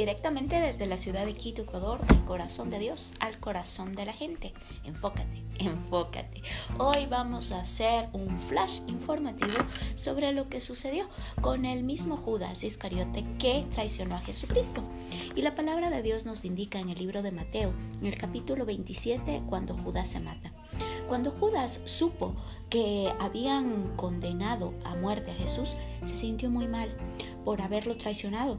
directamente desde la ciudad de Quito, Ecuador, del corazón de Dios al corazón de la gente. Enfócate, enfócate. Hoy vamos a hacer un flash informativo sobre lo que sucedió con el mismo Judas Iscariote que traicionó a Jesucristo. Y la palabra de Dios nos indica en el libro de Mateo, en el capítulo 27, cuando Judas se mata. Cuando Judas supo que habían condenado a muerte a Jesús, se sintió muy mal por haberlo traicionado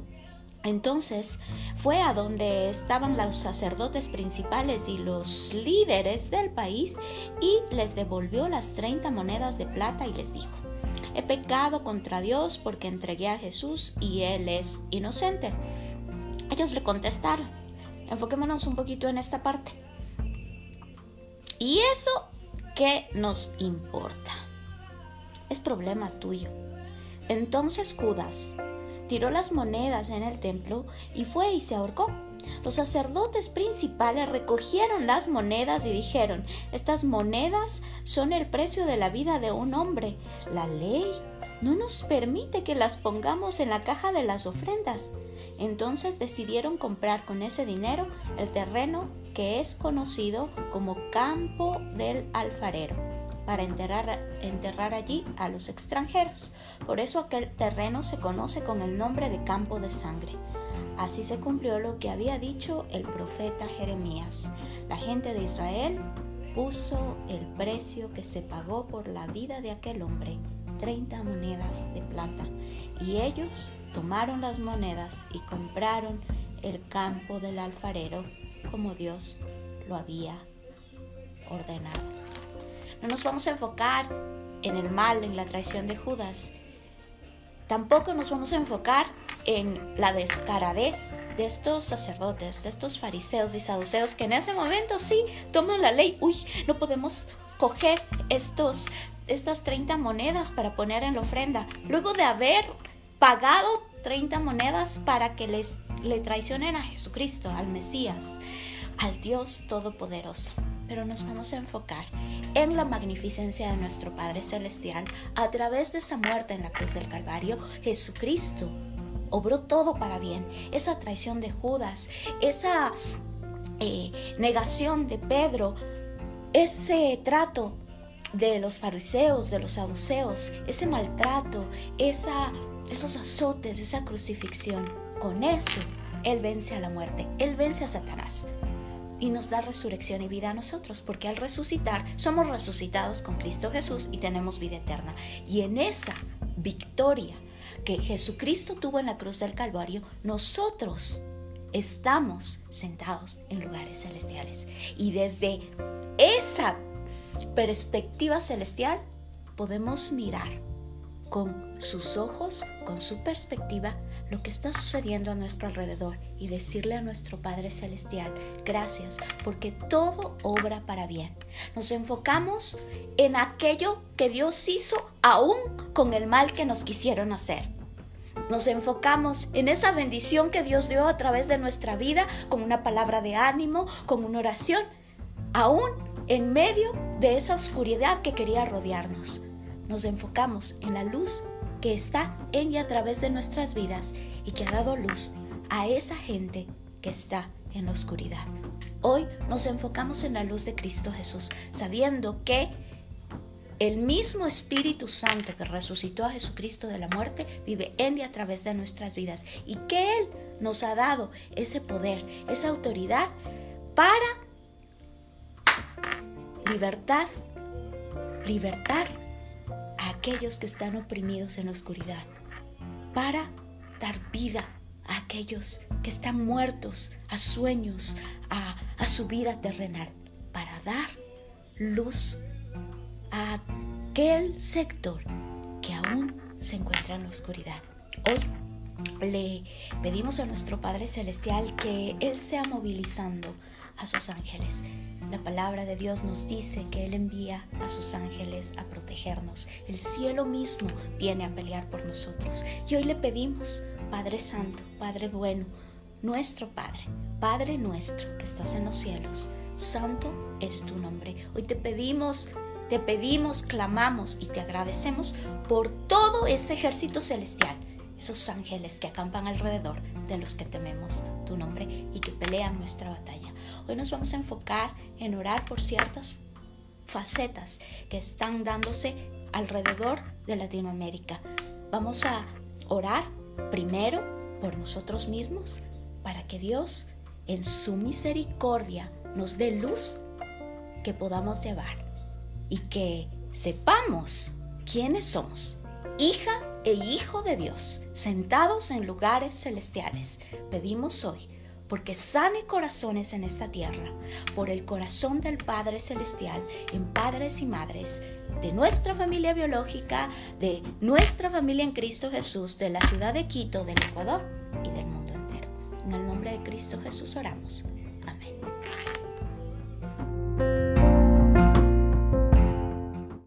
entonces fue a donde estaban los sacerdotes principales y los líderes del país y les devolvió las 30 monedas de plata y les dijo, he pecado contra Dios porque entregué a Jesús y Él es inocente. Ellos le contestaron, enfoquémonos un poquito en esta parte. ¿Y eso qué nos importa? Es problema tuyo. Entonces Judas tiró las monedas en el templo y fue y se ahorcó. Los sacerdotes principales recogieron las monedas y dijeron, estas monedas son el precio de la vida de un hombre. La ley no nos permite que las pongamos en la caja de las ofrendas. Entonces decidieron comprar con ese dinero el terreno que es conocido como campo del alfarero para enterrar, enterrar allí a los extranjeros. Por eso aquel terreno se conoce con el nombre de campo de sangre. Así se cumplió lo que había dicho el profeta Jeremías. La gente de Israel puso el precio que se pagó por la vida de aquel hombre, 30 monedas de plata, y ellos tomaron las monedas y compraron el campo del alfarero como Dios lo había ordenado. No nos vamos a enfocar en el mal, en la traición de Judas. Tampoco nos vamos a enfocar en la descaradez de estos sacerdotes, de estos fariseos y saduceos que en ese momento sí toman la ley. Uy, no podemos coger estos, estas 30 monedas para poner en la ofrenda. Luego de haber pagado 30 monedas para que les le traicionen a Jesucristo, al Mesías, al Dios Todopoderoso pero nos vamos a enfocar en la magnificencia de nuestro Padre Celestial a través de esa muerte en la cruz del Calvario. Jesucristo obró todo para bien. Esa traición de Judas, esa eh, negación de Pedro, ese trato de los fariseos, de los saduceos, ese maltrato, esos azotes, esa crucifixión. Con eso, Él vence a la muerte, Él vence a Satanás y nos da resurrección y vida a nosotros, porque al resucitar somos resucitados con Cristo Jesús y tenemos vida eterna. Y en esa victoria que Jesucristo tuvo en la cruz del Calvario, nosotros estamos sentados en lugares celestiales. Y desde esa perspectiva celestial podemos mirar con sus ojos, con su perspectiva, lo que está sucediendo a nuestro alrededor y decirle a nuestro Padre Celestial, gracias, porque todo obra para bien. Nos enfocamos en aquello que Dios hizo aún con el mal que nos quisieron hacer. Nos enfocamos en esa bendición que Dios dio a través de nuestra vida con una palabra de ánimo, con una oración, aún en medio de esa oscuridad que quería rodearnos. Nos enfocamos en la luz que está en y a través de nuestras vidas y que ha dado luz a esa gente que está en la oscuridad. Hoy nos enfocamos en la luz de Cristo Jesús, sabiendo que el mismo Espíritu Santo que resucitó a Jesucristo de la muerte vive en y a través de nuestras vidas y que Él nos ha dado ese poder, esa autoridad para libertad, libertar aquellos que están oprimidos en la oscuridad, para dar vida a aquellos que están muertos a sueños, a, a su vida terrenal, para dar luz a aquel sector que aún se encuentra en la oscuridad. Hoy le pedimos a nuestro Padre Celestial que Él sea movilizando a sus ángeles. La palabra de Dios nos dice que Él envía a sus ángeles a protegernos. El cielo mismo viene a pelear por nosotros. Y hoy le pedimos, Padre Santo, Padre bueno, nuestro Padre, Padre nuestro que estás en los cielos, santo es tu nombre. Hoy te pedimos, te pedimos, clamamos y te agradecemos por todo ese ejército celestial esos ángeles que acampan alrededor de los que tememos tu nombre y que pelean nuestra batalla. Hoy nos vamos a enfocar en orar por ciertas facetas que están dándose alrededor de Latinoamérica. Vamos a orar primero por nosotros mismos para que Dios en su misericordia nos dé luz que podamos llevar y que sepamos quiénes somos, hija e hijo de Dios, sentados en lugares celestiales. Pedimos hoy porque sane corazones en esta tierra, por el corazón del Padre Celestial en padres y madres de nuestra familia biológica, de nuestra familia en Cristo Jesús, de la ciudad de Quito, del Ecuador y del mundo entero. En el nombre de Cristo Jesús oramos. Amén.